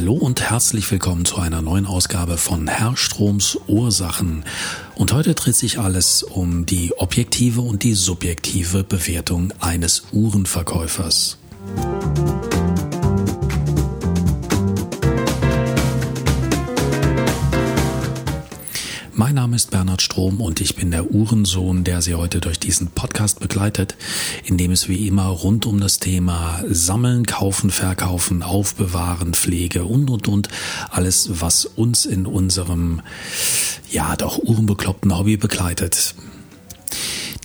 Hallo und herzlich willkommen zu einer neuen Ausgabe von Herr Stroms Ursachen. Und heute dreht sich alles um die objektive und die subjektive Bewertung eines Uhrenverkäufers. Mein Name ist Bernhard Strom und ich bin der Uhrensohn, der Sie heute durch diesen Podcast begleitet, in dem es wie immer rund um das Thema Sammeln, Kaufen, Verkaufen, Aufbewahren, Pflege und und und alles, was uns in unserem ja doch uhrenbekloppten Hobby begleitet.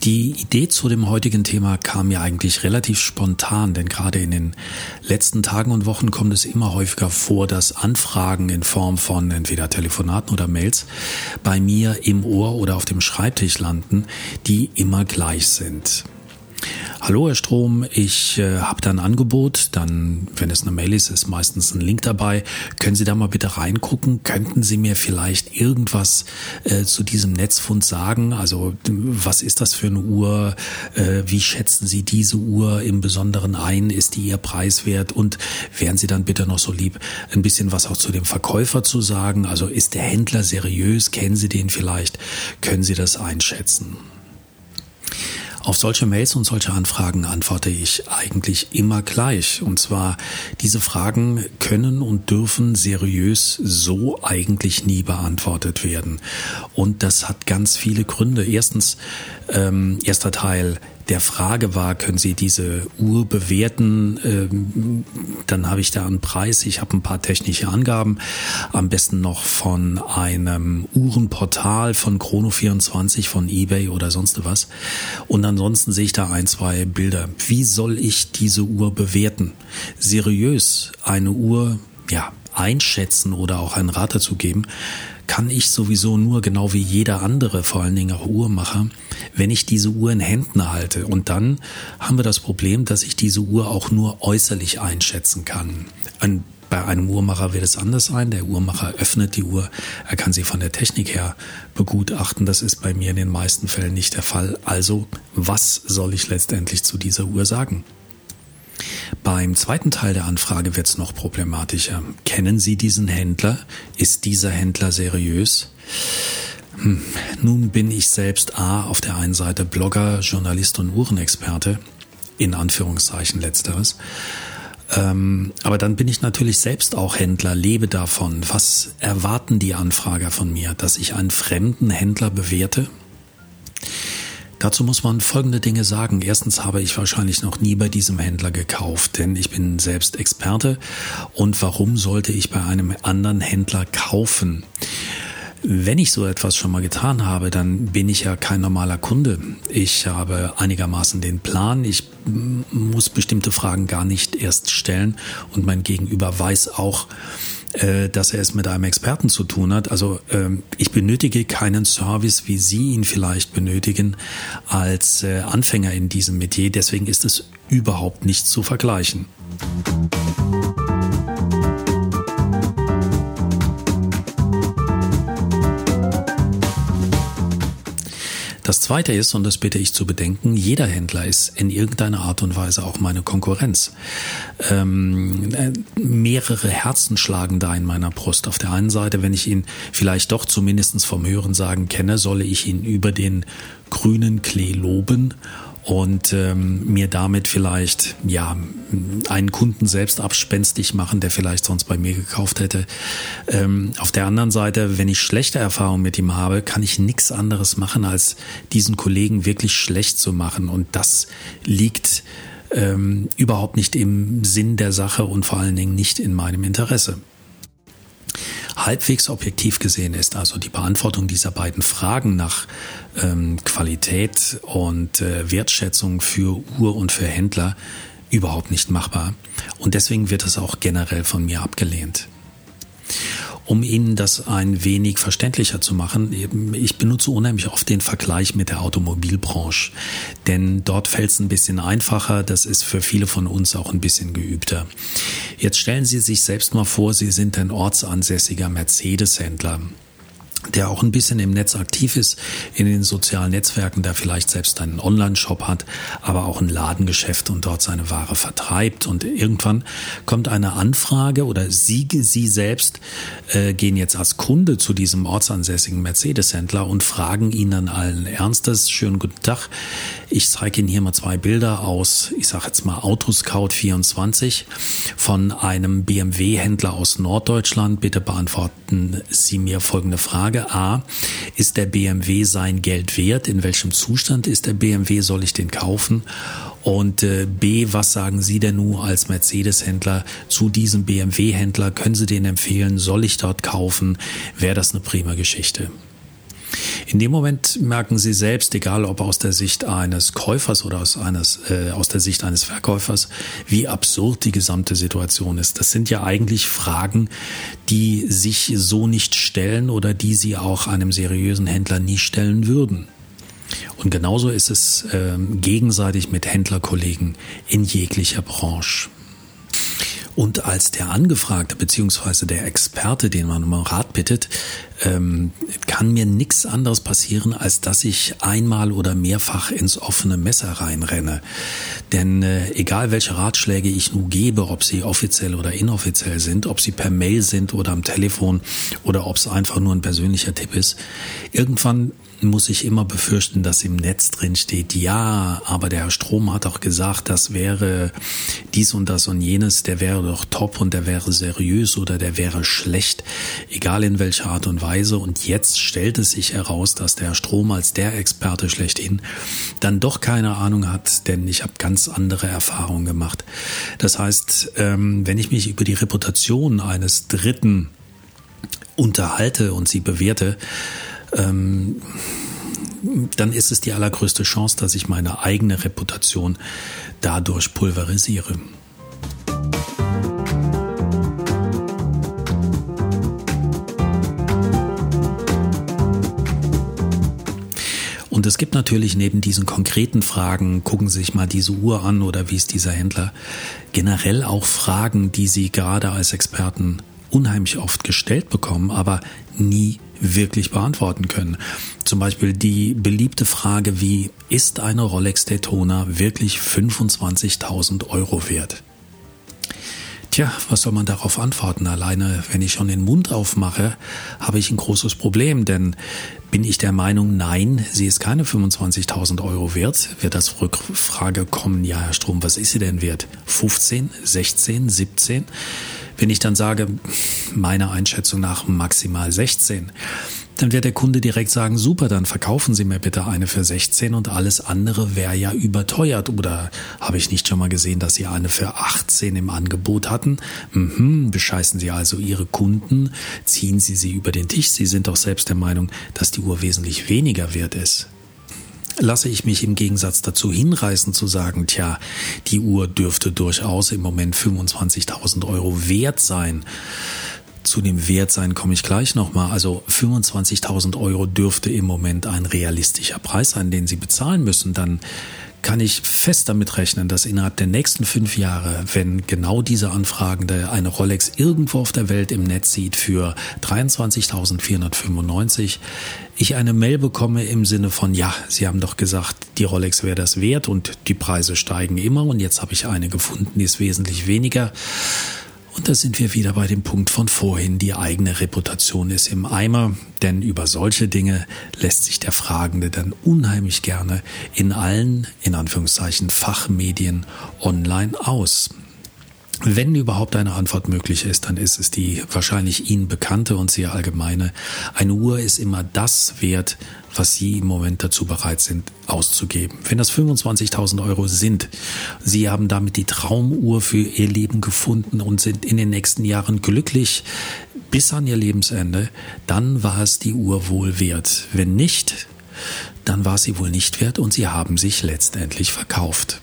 Die Idee zu dem heutigen Thema kam mir eigentlich relativ spontan, denn gerade in den letzten Tagen und Wochen kommt es immer häufiger vor, dass Anfragen in Form von entweder Telefonaten oder Mails bei mir im Ohr oder auf dem Schreibtisch landen, die immer gleich sind. Hallo Herr Strom, ich äh, habe da ein Angebot, dann, wenn es eine Mail ist, ist meistens ein Link dabei. Können Sie da mal bitte reingucken? Könnten Sie mir vielleicht irgendwas äh, zu diesem Netzfund sagen? Also was ist das für eine Uhr? Äh, wie schätzen Sie diese Uhr im Besonderen ein? Ist die Ihr Preiswert? Und wären Sie dann bitte noch so lieb, ein bisschen was auch zu dem Verkäufer zu sagen? Also ist der Händler seriös? Kennen Sie den vielleicht? Können Sie das einschätzen? Auf solche Mails und solche Anfragen antworte ich eigentlich immer gleich. Und zwar, diese Fragen können und dürfen seriös so eigentlich nie beantwortet werden. Und das hat ganz viele Gründe. Erstens, ähm, erster Teil, der Frage war, können Sie diese Uhr bewerten? Ähm, dann habe ich da einen Preis. Ich habe ein paar technische Angaben. Am besten noch von einem Uhrenportal von Chrono24, von eBay oder sonst was. Und ansonsten sehe ich da ein, zwei Bilder. Wie soll ich diese Uhr bewerten? Seriös eine Uhr, ja, einschätzen oder auch einen Rat dazu geben, kann ich sowieso nur genau wie jeder andere, vor allen Dingen auch Uhrmacher, wenn ich diese Uhr in Händen halte. Und dann haben wir das Problem, dass ich diese Uhr auch nur äußerlich einschätzen kann. Ein bei einem Uhrmacher wird es anders sein. Der Uhrmacher öffnet die Uhr, er kann sie von der Technik her begutachten. Das ist bei mir in den meisten Fällen nicht der Fall. Also, was soll ich letztendlich zu dieser Uhr sagen? Beim zweiten Teil der Anfrage wird es noch problematischer. Kennen Sie diesen Händler? Ist dieser Händler seriös? Hm. Nun bin ich selbst A auf der einen Seite Blogger, Journalist und Uhrenexperte, in Anführungszeichen letzteres. Ähm, aber dann bin ich natürlich selbst auch Händler, lebe davon. Was erwarten die Anfrager von mir? Dass ich einen fremden Händler bewerte? Dazu muss man folgende Dinge sagen. Erstens habe ich wahrscheinlich noch nie bei diesem Händler gekauft, denn ich bin selbst Experte. Und warum sollte ich bei einem anderen Händler kaufen? Wenn ich so etwas schon mal getan habe, dann bin ich ja kein normaler Kunde. Ich habe einigermaßen den Plan. Ich muss bestimmte Fragen gar nicht erst stellen und mein Gegenüber weiß auch, äh, dass er es mit einem Experten zu tun hat. Also ähm, ich benötige keinen Service, wie Sie ihn vielleicht benötigen als äh, Anfänger in diesem Metier. Deswegen ist es überhaupt nicht zu vergleichen. Zweite ist, und das bitte ich zu bedenken, jeder Händler ist in irgendeiner Art und Weise auch meine Konkurrenz. Ähm, äh, mehrere Herzen schlagen da in meiner Brust. Auf der einen Seite, wenn ich ihn vielleicht doch zumindestens vom Hören sagen kenne, solle ich ihn über den grünen Klee loben und ähm, mir damit vielleicht ja einen Kunden selbst abspenstig machen, der vielleicht sonst bei mir gekauft hätte. Ähm, auf der anderen Seite, wenn ich schlechte Erfahrungen mit ihm habe, kann ich nichts anderes machen, als diesen Kollegen wirklich schlecht zu machen. Und das liegt ähm, überhaupt nicht im Sinn der Sache und vor allen Dingen nicht in meinem Interesse halbwegs objektiv gesehen ist also die Beantwortung dieser beiden Fragen nach ähm, Qualität und äh, Wertschätzung für Uhr und für Händler überhaupt nicht machbar. Und deswegen wird es auch generell von mir abgelehnt. Um Ihnen das ein wenig verständlicher zu machen, ich benutze unheimlich oft den Vergleich mit der Automobilbranche, denn dort fällt es ein bisschen einfacher, das ist für viele von uns auch ein bisschen geübter. Jetzt stellen Sie sich selbst mal vor, Sie sind ein ortsansässiger Mercedes-Händler der auch ein bisschen im Netz aktiv ist, in den sozialen Netzwerken, der vielleicht selbst einen Online-Shop hat, aber auch ein Ladengeschäft und dort seine Ware vertreibt. Und irgendwann kommt eine Anfrage oder Sie, Sie selbst äh, gehen jetzt als Kunde zu diesem ortsansässigen Mercedes-Händler und fragen ihn dann allen Ernstes, schönen guten Tag, ich zeige Ihnen hier mal zwei Bilder aus, ich sage jetzt mal Autoscout 24 von einem BMW-Händler aus Norddeutschland. Bitte beantworten Sie mir folgende Frage. A, ist der BMW sein Geld wert? In welchem Zustand ist der BMW? Soll ich den kaufen? Und äh, B, was sagen Sie denn nun als Mercedes-Händler zu diesem BMW-Händler? Können Sie den empfehlen? Soll ich dort kaufen? Wäre das eine prima Geschichte? In dem Moment merken Sie selbst, egal ob aus der Sicht eines Käufers oder aus, eines, äh, aus der Sicht eines Verkäufers, wie absurd die gesamte Situation ist. Das sind ja eigentlich Fragen, die sich so nicht stellen oder die Sie auch einem seriösen Händler nie stellen würden. Und genauso ist es äh, gegenseitig mit Händlerkollegen in jeglicher Branche. Und als der Angefragte beziehungsweise der Experte, den man um Rat bittet, ähm, kann mir nichts anderes passieren, als dass ich einmal oder mehrfach ins offene Messer reinrenne. Denn äh, egal welche Ratschläge ich nun gebe, ob sie offiziell oder inoffiziell sind, ob sie per Mail sind oder am Telefon oder ob es einfach nur ein persönlicher Tipp ist, irgendwann muss ich immer befürchten, dass im Netz drin steht, ja, aber der Herr Strom hat doch gesagt, das wäre dies und das und jenes, der wäre doch top und der wäre seriös oder der wäre schlecht, egal in welcher Art und Weise. Und jetzt stellt es sich heraus, dass der Herr Strom als der Experte schlechthin dann doch keine Ahnung hat, denn ich habe ganz andere Erfahrungen gemacht. Das heißt, ähm, wenn ich mich über die Reputation eines Dritten unterhalte und sie bewerte, ähm, dann ist es die allergrößte Chance, dass ich meine eigene Reputation dadurch pulverisiere. Und es gibt natürlich neben diesen konkreten Fragen, gucken Sie sich mal diese Uhr an oder wie ist dieser Händler, generell auch Fragen, die Sie gerade als Experten unheimlich oft gestellt bekommen, aber nie wirklich beantworten können. Zum Beispiel die beliebte Frage wie, ist eine Rolex Daytona wirklich 25.000 Euro wert? Tja, was soll man darauf antworten? Alleine, wenn ich schon den Mund aufmache, habe ich ein großes Problem, denn bin ich der Meinung, nein, sie ist keine 25.000 Euro wert, wird das Rückfrage kommen, ja, Herr Strom, was ist sie denn wert? 15, 16, 17? Wenn ich dann sage, meiner Einschätzung nach maximal 16, dann wird der Kunde direkt sagen, super, dann verkaufen Sie mir bitte eine für 16 und alles andere wäre ja überteuert. Oder habe ich nicht schon mal gesehen, dass Sie eine für 18 im Angebot hatten? Mhm, bescheißen Sie also Ihre Kunden, ziehen Sie sie über den Tisch. Sie sind doch selbst der Meinung, dass die Uhr wesentlich weniger wert ist lasse ich mich im Gegensatz dazu hinreißen zu sagen, tja, die Uhr dürfte durchaus im Moment 25.000 Euro wert sein. Zu dem Wertsein komme ich gleich nochmal. Also 25.000 Euro dürfte im Moment ein realistischer Preis sein, den Sie bezahlen müssen. Dann kann ich fest damit rechnen, dass innerhalb der nächsten fünf Jahre, wenn genau diese Anfragende eine Rolex irgendwo auf der Welt im Netz sieht für 23.495, ich eine Mail bekomme im Sinne von, ja, Sie haben doch gesagt, die Rolex wäre das wert und die Preise steigen immer und jetzt habe ich eine gefunden, die ist wesentlich weniger. Und da sind wir wieder bei dem Punkt von vorhin, die eigene Reputation ist im Eimer, denn über solche Dinge lässt sich der Fragende dann unheimlich gerne in allen, in Anführungszeichen, Fachmedien online aus. Wenn überhaupt eine Antwort möglich ist, dann ist es die wahrscheinlich Ihnen bekannte und sehr allgemeine. Eine Uhr ist immer das wert, was Sie im Moment dazu bereit sind auszugeben. Wenn das 25.000 Euro sind, Sie haben damit die Traumuhr für Ihr Leben gefunden und sind in den nächsten Jahren glücklich bis an Ihr Lebensende, dann war es die Uhr wohl wert. Wenn nicht, dann war sie wohl nicht wert und Sie haben sich letztendlich verkauft.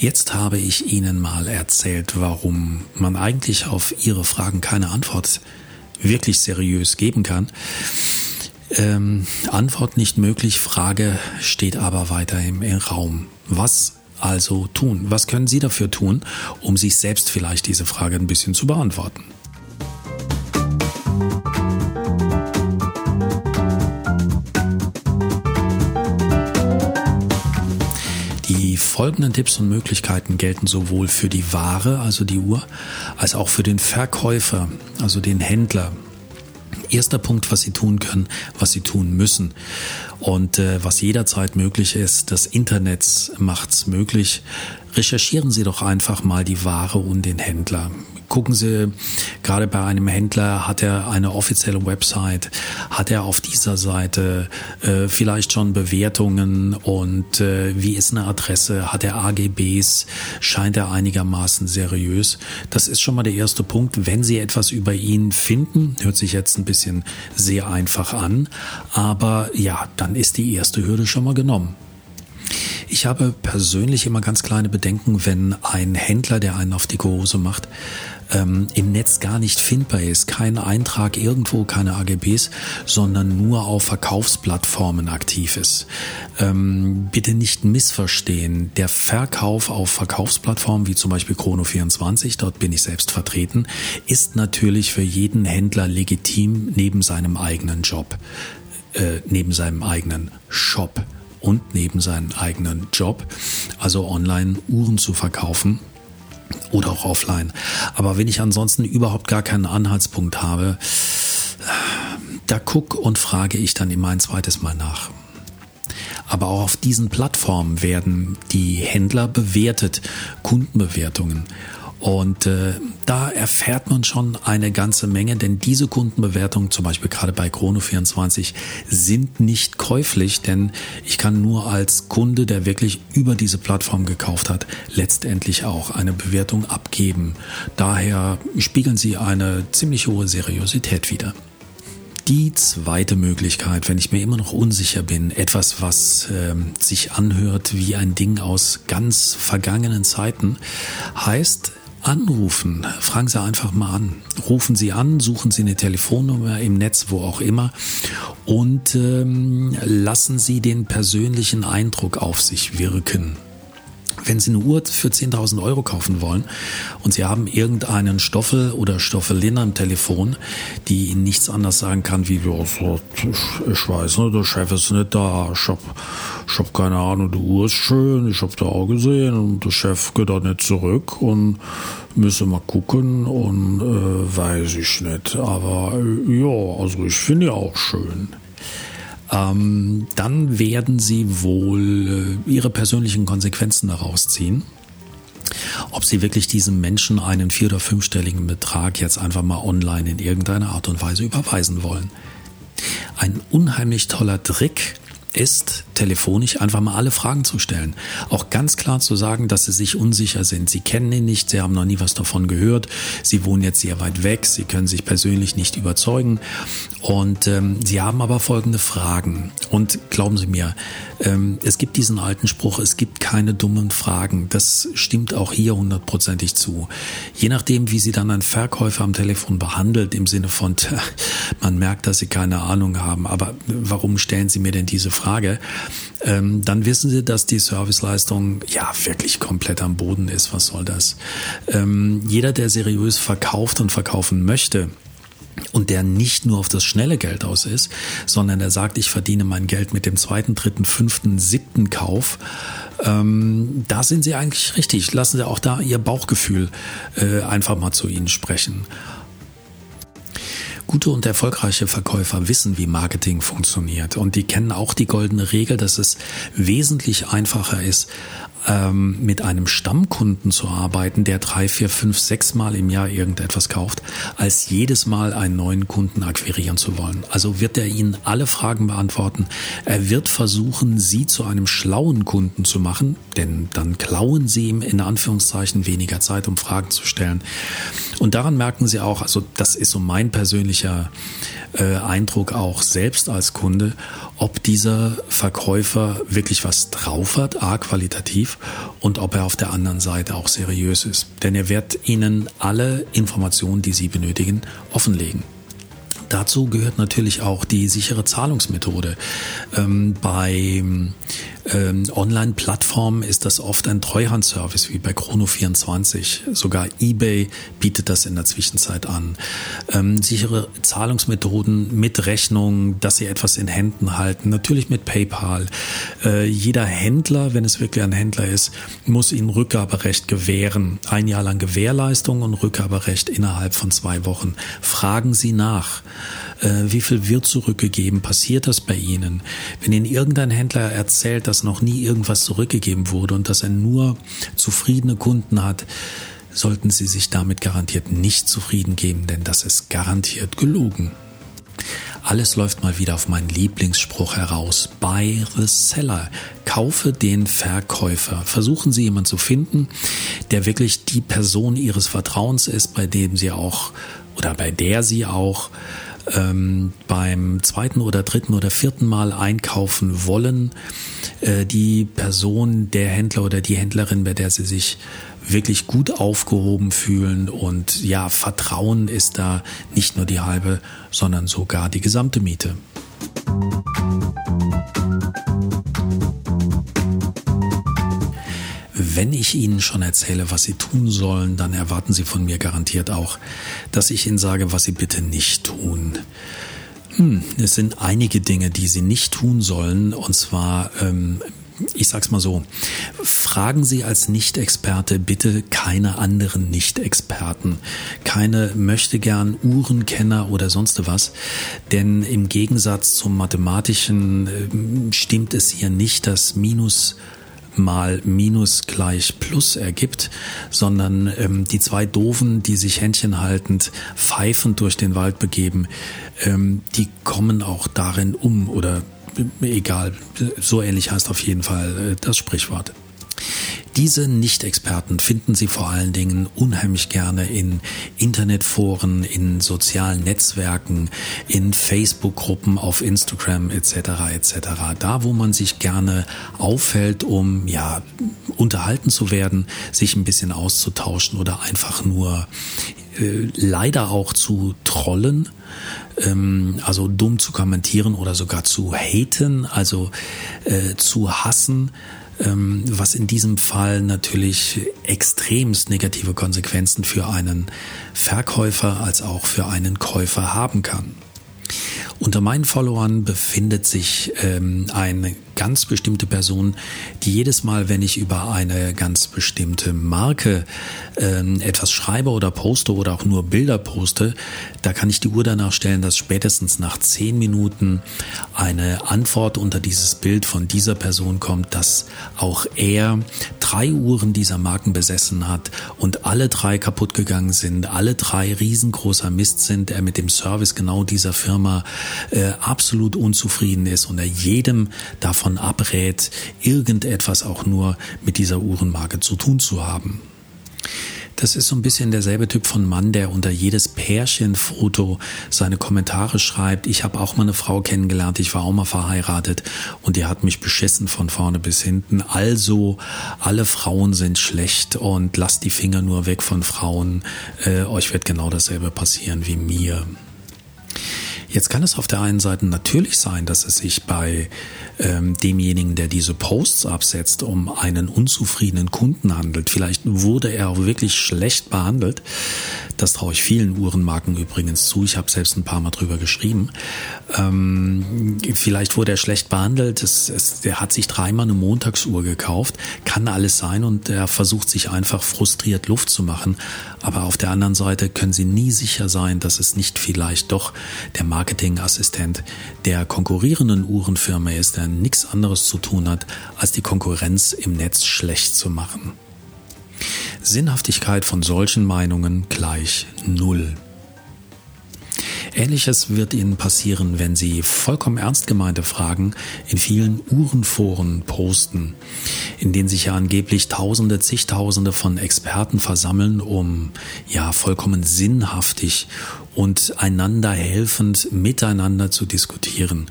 Jetzt habe ich Ihnen mal erzählt, warum man eigentlich auf Ihre Fragen keine Antwort wirklich seriös geben kann. Ähm, Antwort nicht möglich, Frage steht aber weiter im Raum. Was also tun? Was können Sie dafür tun, um sich selbst vielleicht diese Frage ein bisschen zu beantworten? Folgenden Tipps und Möglichkeiten gelten sowohl für die Ware, also die Uhr, als auch für den Verkäufer, also den Händler. Erster Punkt, was Sie tun können, was Sie tun müssen und äh, was jederzeit möglich ist, das Internet macht's möglich. Recherchieren Sie doch einfach mal die Ware und den Händler gucken Sie, gerade bei einem Händler hat er eine offizielle Website, hat er auf dieser Seite äh, vielleicht schon Bewertungen und äh, wie ist eine Adresse, hat er AGBs, scheint er einigermaßen seriös. Das ist schon mal der erste Punkt. Wenn Sie etwas über ihn finden, hört sich jetzt ein bisschen sehr einfach an, aber ja, dann ist die erste Hürde schon mal genommen. Ich habe persönlich immer ganz kleine Bedenken, wenn ein Händler, der einen auf die Hose macht, ähm, im Netz gar nicht findbar ist. Kein Eintrag irgendwo, keine AGBs, sondern nur auf Verkaufsplattformen aktiv ist. Ähm, bitte nicht missverstehen. Der Verkauf auf Verkaufsplattformen wie zum Beispiel Chrono24, dort bin ich selbst vertreten, ist natürlich für jeden Händler legitim neben seinem eigenen Job, äh, neben seinem eigenen Shop und neben seinem eigenen Job, also online Uhren zu verkaufen oder auch offline. Aber wenn ich ansonsten überhaupt gar keinen Anhaltspunkt habe, da guck und frage ich dann immer ein zweites Mal nach. Aber auch auf diesen Plattformen werden die Händler bewertet, Kundenbewertungen. Und äh, da erfährt man schon eine ganze Menge, denn diese Kundenbewertungen, zum Beispiel gerade bei Chrono24, sind nicht käuflich, denn ich kann nur als Kunde, der wirklich über diese Plattform gekauft hat, letztendlich auch eine Bewertung abgeben. Daher spiegeln sie eine ziemlich hohe Seriosität wider. Die zweite Möglichkeit, wenn ich mir immer noch unsicher bin, etwas, was äh, sich anhört wie ein Ding aus ganz vergangenen Zeiten, heißt, anrufen. Fragen Sie einfach mal an. Rufen Sie an, suchen Sie eine Telefonnummer im Netz, wo auch immer, und ähm, lassen Sie den persönlichen Eindruck auf sich wirken. Wenn Sie eine Uhr für 10.000 Euro kaufen wollen und Sie haben irgendeinen Stoffel oder Stoffelin am Telefon, die Ihnen nichts anderes sagen kann wie, ich weiß nicht, der Chef ist nicht da, ich hab, ich hab keine Ahnung, die Uhr ist schön, ich hab da auch gesehen und der Chef geht da nicht zurück und müsse mal gucken und äh, weiß ich nicht. Aber äh, ja, also ich finde ja auch schön ähm, dann werden sie wohl äh, ihre persönlichen Konsequenzen daraus ziehen. Ob sie wirklich diesem Menschen einen vier- oder fünfstelligen Betrag jetzt einfach mal online in irgendeiner Art und Weise überweisen wollen. Ein unheimlich toller Trick ist, telefonisch einfach mal alle Fragen zu stellen. Auch ganz klar zu sagen, dass sie sich unsicher sind. Sie kennen ihn nicht, sie haben noch nie was davon gehört, sie wohnen jetzt sehr weit weg, sie können sich persönlich nicht überzeugen und ähm, sie haben aber folgende Fragen. Und glauben Sie mir, ähm, es gibt diesen alten Spruch, es gibt keine dummen Fragen. Das stimmt auch hier hundertprozentig zu. Je nachdem, wie Sie dann einen Verkäufer am Telefon behandelt, im Sinne von, man merkt, dass Sie keine Ahnung haben, aber warum stellen Sie mir denn diese Frage? Ähm, dann wissen Sie, dass die Serviceleistung ja wirklich komplett am Boden ist. Was soll das? Ähm, jeder, der seriös verkauft und verkaufen möchte, und der nicht nur auf das schnelle Geld aus ist, sondern der sagt, ich verdiene mein Geld mit dem zweiten, dritten, fünften, siebten Kauf, ähm, da sind Sie eigentlich richtig. Lassen Sie auch da Ihr Bauchgefühl äh, einfach mal zu Ihnen sprechen. Gute und erfolgreiche Verkäufer wissen, wie Marketing funktioniert. Und die kennen auch die goldene Regel, dass es wesentlich einfacher ist, ähm, mit einem Stammkunden zu arbeiten, der drei, vier, fünf, sechs Mal im Jahr irgendetwas kauft, als jedes Mal einen neuen Kunden akquirieren zu wollen. Also wird er Ihnen alle Fragen beantworten. Er wird versuchen, Sie zu einem schlauen Kunden zu machen, denn dann klauen Sie ihm in Anführungszeichen weniger Zeit, um Fragen zu stellen. Und daran merken Sie auch, also das ist so mein persönlicher äh, Eindruck auch selbst als Kunde, ob dieser Verkäufer wirklich was drauf hat, a qualitativ und ob er auf der anderen Seite auch seriös ist. Denn er wird Ihnen alle Informationen, die Sie benötigen, offenlegen. Dazu gehört natürlich auch die sichere Zahlungsmethode. Ähm, bei ähm, Online-Plattformen ist das oft ein Treuhandservice wie bei Chrono24. Sogar eBay bietet das in der Zwischenzeit an. Ähm, sichere Zahlungsmethoden mit Rechnung, dass sie etwas in Händen halten, natürlich mit PayPal. Äh, jeder Händler, wenn es wirklich ein Händler ist, muss ihnen Rückgaberecht gewähren. Ein Jahr lang Gewährleistung und Rückgaberecht innerhalb von zwei Wochen. Fragen Sie nach. Äh, wie viel wird zurückgegeben? Passiert das bei Ihnen? Wenn Ihnen irgendein Händler erzählt, dass noch nie irgendwas zurückgegeben wurde und dass er nur zufriedene Kunden hat, sollten Sie sich damit garantiert nicht zufrieden geben, denn das ist garantiert gelogen. Alles läuft mal wieder auf meinen Lieblingsspruch heraus. Buy the seller. Kaufe den Verkäufer. Versuchen Sie jemanden zu finden, der wirklich die Person Ihres Vertrauens ist, bei dem Sie auch oder bei der Sie auch ähm, beim zweiten oder dritten oder vierten Mal einkaufen wollen, äh, die Person, der Händler oder die Händlerin, bei der sie sich wirklich gut aufgehoben fühlen und ja, Vertrauen ist da nicht nur die halbe, sondern sogar die gesamte Miete. Wenn ich Ihnen schon erzähle, was Sie tun sollen, dann erwarten Sie von mir garantiert auch, dass ich Ihnen sage, was Sie bitte nicht tun. Hm, es sind einige Dinge, die Sie nicht tun sollen, und zwar ähm, ich sag's mal so, fragen Sie als Nicht-Experte bitte keine anderen Nicht-Experten, keine möchte gern Uhrenkenner oder sonst was, denn im Gegensatz zum mathematischen äh, stimmt es hier nicht, dass Minus mal Minus gleich Plus ergibt, sondern ähm, die zwei Doofen, die sich händchenhaltend pfeifend durch den Wald begeben, ähm, die kommen auch darin um oder egal, so ähnlich heißt auf jeden Fall äh, das Sprichwort. Diese Nicht-Experten finden Sie vor allen Dingen unheimlich gerne in Internetforen, in sozialen Netzwerken, in Facebook-Gruppen, auf Instagram etc. etc. Da, wo man sich gerne aufhält, um ja unterhalten zu werden, sich ein bisschen auszutauschen oder einfach nur äh, leider auch zu trollen ähm, also dumm zu kommentieren oder sogar zu haten, also äh, zu hassen, was in diesem Fall natürlich extremst negative Konsequenzen für einen Verkäufer als auch für einen Käufer haben kann. Unter meinen Followern befindet sich ähm, eine ganz bestimmte Person, die jedes Mal, wenn ich über eine ganz bestimmte Marke ähm, etwas schreibe oder poste oder auch nur Bilder poste, da kann ich die Uhr danach stellen, dass spätestens nach zehn Minuten eine Antwort unter dieses Bild von dieser Person kommt, dass auch er drei Uhren dieser Marken besessen hat und alle drei kaputt gegangen sind, alle drei riesengroßer Mist sind, er mit dem Service genau dieser Firma äh, absolut unzufrieden ist und er jedem davon abrät, irgendetwas auch nur mit dieser Uhrenmarke zu tun zu haben. Das ist so ein bisschen derselbe Typ von Mann, der unter jedes Pärchenfoto seine Kommentare schreibt. Ich habe auch mal eine Frau kennengelernt, ich war auch mal verheiratet und die hat mich beschissen von vorne bis hinten. Also alle Frauen sind schlecht und lasst die Finger nur weg von Frauen. Äh, euch wird genau dasselbe passieren wie mir. Jetzt kann es auf der einen Seite natürlich sein, dass es sich bei ähm, demjenigen, der diese Posts absetzt, um einen unzufriedenen Kunden handelt. Vielleicht wurde er auch wirklich schlecht behandelt. Das traue ich vielen Uhrenmarken übrigens zu. Ich habe selbst ein paar Mal drüber geschrieben. Ähm, vielleicht wurde er schlecht behandelt. Es, es, der hat sich dreimal eine Montagsuhr gekauft. Kann alles sein und er versucht sich einfach frustriert Luft zu machen. Aber auf der anderen Seite können Sie nie sicher sein, dass es nicht vielleicht doch der Marketingassistent der konkurrierenden Uhrenfirma ist, der nichts anderes zu tun hat, als die Konkurrenz im Netz schlecht zu machen. Sinnhaftigkeit von solchen Meinungen gleich Null. Ähnliches wird Ihnen passieren, wenn Sie vollkommen ernst gemeinte Fragen in vielen Uhrenforen posten, in denen sich ja angeblich Tausende, zigtausende von Experten versammeln, um ja vollkommen sinnhaftig und einander helfend miteinander zu diskutieren.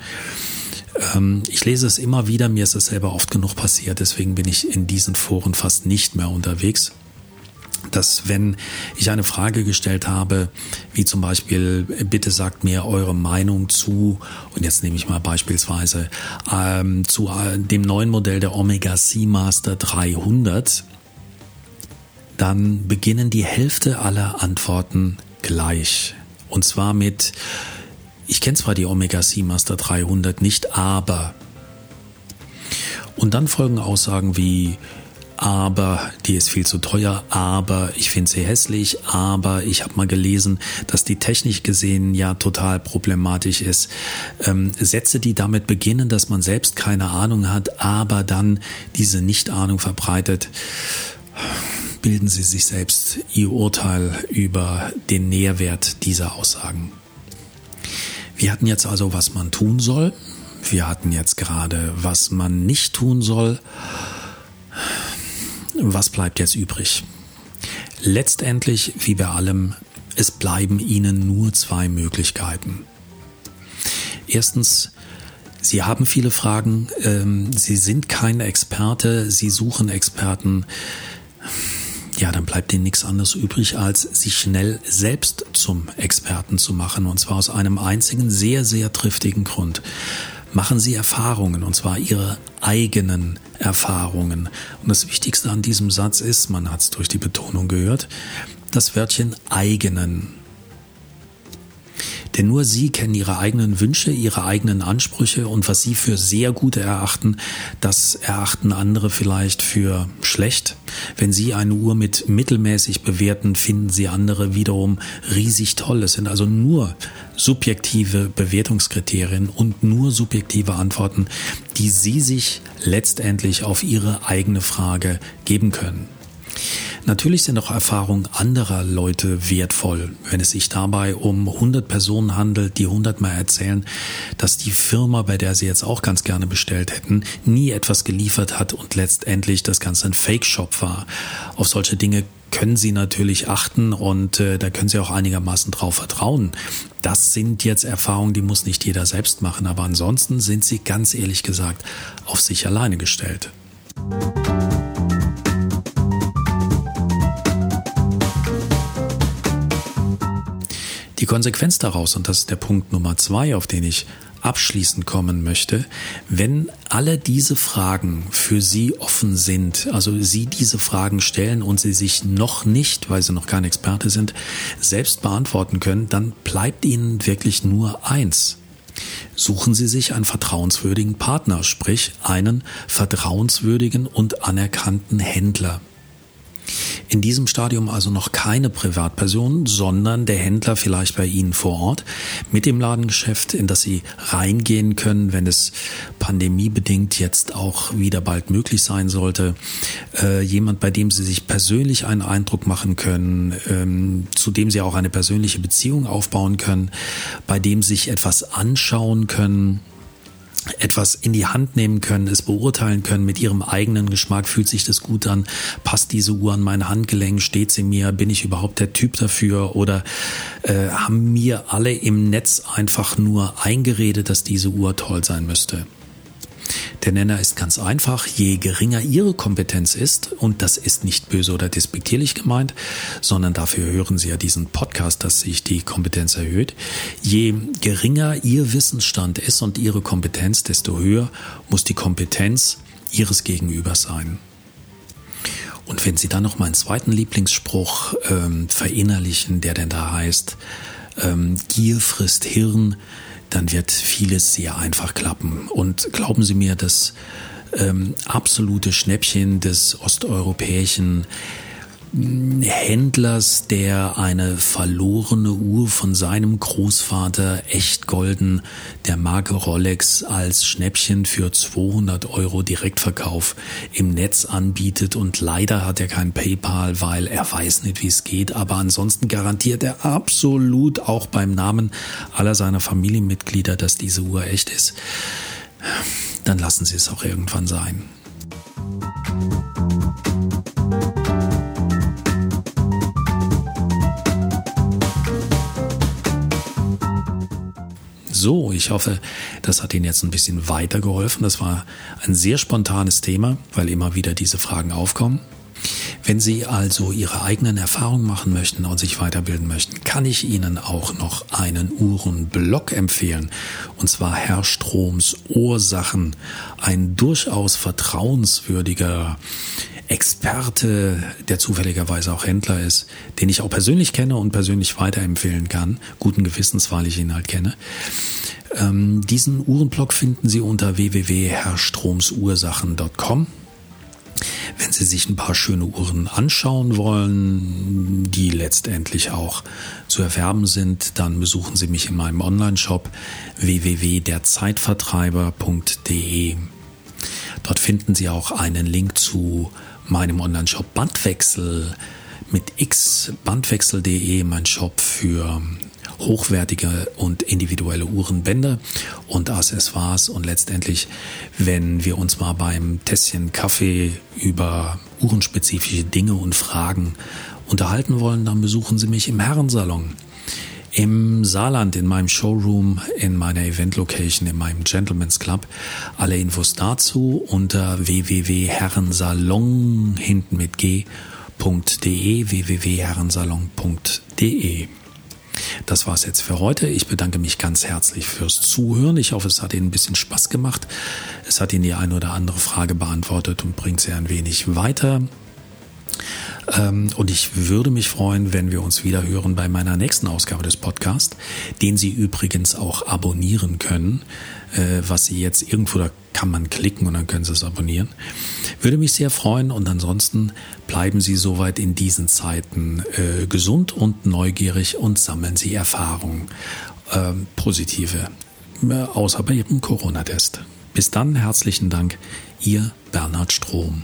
Ähm, ich lese es immer wieder, mir ist es selber oft genug passiert, deswegen bin ich in diesen Foren fast nicht mehr unterwegs. Dass wenn ich eine Frage gestellt habe, wie zum Beispiel, bitte sagt mir eure Meinung zu, und jetzt nehme ich mal beispielsweise ähm, zu äh, dem neuen Modell der Omega Seamaster 300, dann beginnen die Hälfte aller Antworten gleich. Und zwar mit, ich kenne zwar die Omega Seamaster 300 nicht, aber. Und dann folgen Aussagen wie, aber die ist viel zu teuer, aber ich finde sie hässlich, aber ich habe mal gelesen, dass die technisch gesehen ja total problematisch ist. Ähm, Sätze, die damit beginnen, dass man selbst keine Ahnung hat, aber dann diese Nicht-Ahnung verbreitet, bilden Sie sich selbst Ihr Urteil über den Nährwert dieser Aussagen. Wir hatten jetzt also, was man tun soll. Wir hatten jetzt gerade, was man nicht tun soll. Was bleibt jetzt übrig? Letztendlich, wie bei allem, es bleiben Ihnen nur zwei Möglichkeiten. Erstens, Sie haben viele Fragen, ähm, Sie sind kein Experte, Sie suchen Experten. Ja, dann bleibt Ihnen nichts anderes übrig, als sich schnell selbst zum Experten zu machen. Und zwar aus einem einzigen, sehr, sehr triftigen Grund machen Sie Erfahrungen, und zwar Ihre eigenen Erfahrungen. Und das Wichtigste an diesem Satz ist, man hat es durch die Betonung gehört, das Wörtchen eigenen. Denn nur Sie kennen Ihre eigenen Wünsche, Ihre eigenen Ansprüche und was Sie für sehr gut erachten, das erachten andere vielleicht für schlecht. Wenn Sie eine Uhr mit mittelmäßig bewerten, finden Sie andere wiederum riesig toll. Es sind also nur subjektive Bewertungskriterien und nur subjektive Antworten, die Sie sich letztendlich auf Ihre eigene Frage geben können. Natürlich sind auch Erfahrungen anderer Leute wertvoll. Wenn es sich dabei um 100 Personen handelt, die 100 Mal erzählen, dass die Firma, bei der sie jetzt auch ganz gerne bestellt hätten, nie etwas geliefert hat und letztendlich das Ganze ein Fake-Shop war. Auf solche Dinge können Sie natürlich achten und äh, da können Sie auch einigermaßen drauf vertrauen. Das sind jetzt Erfahrungen, die muss nicht jeder selbst machen, aber ansonsten sind Sie ganz ehrlich gesagt auf sich alleine gestellt. Die Konsequenz daraus, und das ist der Punkt Nummer zwei, auf den ich abschließend kommen möchte, wenn alle diese Fragen für Sie offen sind, also Sie diese Fragen stellen und Sie sich noch nicht, weil Sie noch kein Experte sind, selbst beantworten können, dann bleibt Ihnen wirklich nur eins. Suchen Sie sich einen vertrauenswürdigen Partner, sprich einen vertrauenswürdigen und anerkannten Händler. In diesem Stadium also noch keine Privatperson, sondern der Händler vielleicht bei Ihnen vor Ort mit dem Ladengeschäft, in das Sie reingehen können, wenn es pandemiebedingt jetzt auch wieder bald möglich sein sollte. Äh, jemand, bei dem Sie sich persönlich einen Eindruck machen können, ähm, zu dem Sie auch eine persönliche Beziehung aufbauen können, bei dem Sie sich etwas anschauen können etwas in die Hand nehmen können, es beurteilen können mit ihrem eigenen Geschmack, fühlt sich das gut an, passt diese Uhr an mein Handgelenk, steht sie mir, bin ich überhaupt der Typ dafür oder äh, haben mir alle im Netz einfach nur eingeredet, dass diese Uhr toll sein müsste. Der Nenner ist ganz einfach. Je geringer Ihre Kompetenz ist, und das ist nicht böse oder despektierlich gemeint, sondern dafür hören Sie ja diesen Podcast, dass sich die Kompetenz erhöht. Je geringer Ihr Wissensstand ist und Ihre Kompetenz, desto höher muss die Kompetenz Ihres Gegenübers sein. Und wenn Sie dann noch meinen zweiten Lieblingsspruch ähm, verinnerlichen, der denn da heißt, ähm, Gier frisst Hirn, dann wird vieles sehr einfach klappen. Und glauben Sie mir, das ähm, absolute Schnäppchen des osteuropäischen Händlers, der eine verlorene Uhr von seinem Großvater echt golden der Marke Rolex als Schnäppchen für 200 Euro Direktverkauf im Netz anbietet und leider hat er kein PayPal, weil er weiß nicht, wie es geht, aber ansonsten garantiert er absolut auch beim Namen aller seiner Familienmitglieder, dass diese Uhr echt ist. Dann lassen Sie es auch irgendwann sein. So, ich hoffe, das hat Ihnen jetzt ein bisschen weitergeholfen. Das war ein sehr spontanes Thema, weil immer wieder diese Fragen aufkommen. Wenn Sie also Ihre eigenen Erfahrungen machen möchten und sich weiterbilden möchten, kann ich Ihnen auch noch einen Uhrenblog empfehlen. Und zwar Herr Stroms Ursachen. Ein durchaus vertrauenswürdiger Experte, der zufälligerweise auch Händler ist, den ich auch persönlich kenne und persönlich weiterempfehlen kann, guten Gewissens, weil ich ihn halt kenne. Ähm, diesen Uhrenblog finden Sie unter www.herrstromsursachen.com. Wenn Sie sich ein paar schöne Uhren anschauen wollen, die letztendlich auch zu erwerben sind, dann besuchen Sie mich in meinem Online-Shop www.derzeitvertreiber.de. Dort finden Sie auch einen Link zu meinem Online-Shop Bandwechsel mit x bandwechsel.de, mein Shop für hochwertige und individuelle Uhrenbänder und Accessoires und letztendlich, wenn wir uns mal beim Tässchen Kaffee über uhrenspezifische Dinge und Fragen unterhalten wollen, dann besuchen Sie mich im Herrensalon. Im Saarland, in meinem Showroom, in meiner Event-Location, in meinem Gentleman's Club. Alle Infos dazu unter www.herrensalon hinten mit g.de www.herrensalon.de. Das war's jetzt für heute. Ich bedanke mich ganz herzlich fürs Zuhören. Ich hoffe, es hat Ihnen ein bisschen Spaß gemacht. Es hat Ihnen die eine oder andere Frage beantwortet und bringt Sie ein wenig weiter. Ähm, und ich würde mich freuen, wenn wir uns wieder hören bei meiner nächsten Ausgabe des Podcasts, den Sie übrigens auch abonnieren können, äh, was Sie jetzt irgendwo, da kann man klicken und dann können Sie es abonnieren. Würde mich sehr freuen und ansonsten bleiben Sie soweit in diesen Zeiten äh, gesund und neugierig und sammeln Sie Erfahrungen, äh, positive, äh, außer bei Ihrem Corona-Test. Bis dann, herzlichen Dank, Ihr Bernhard Strom.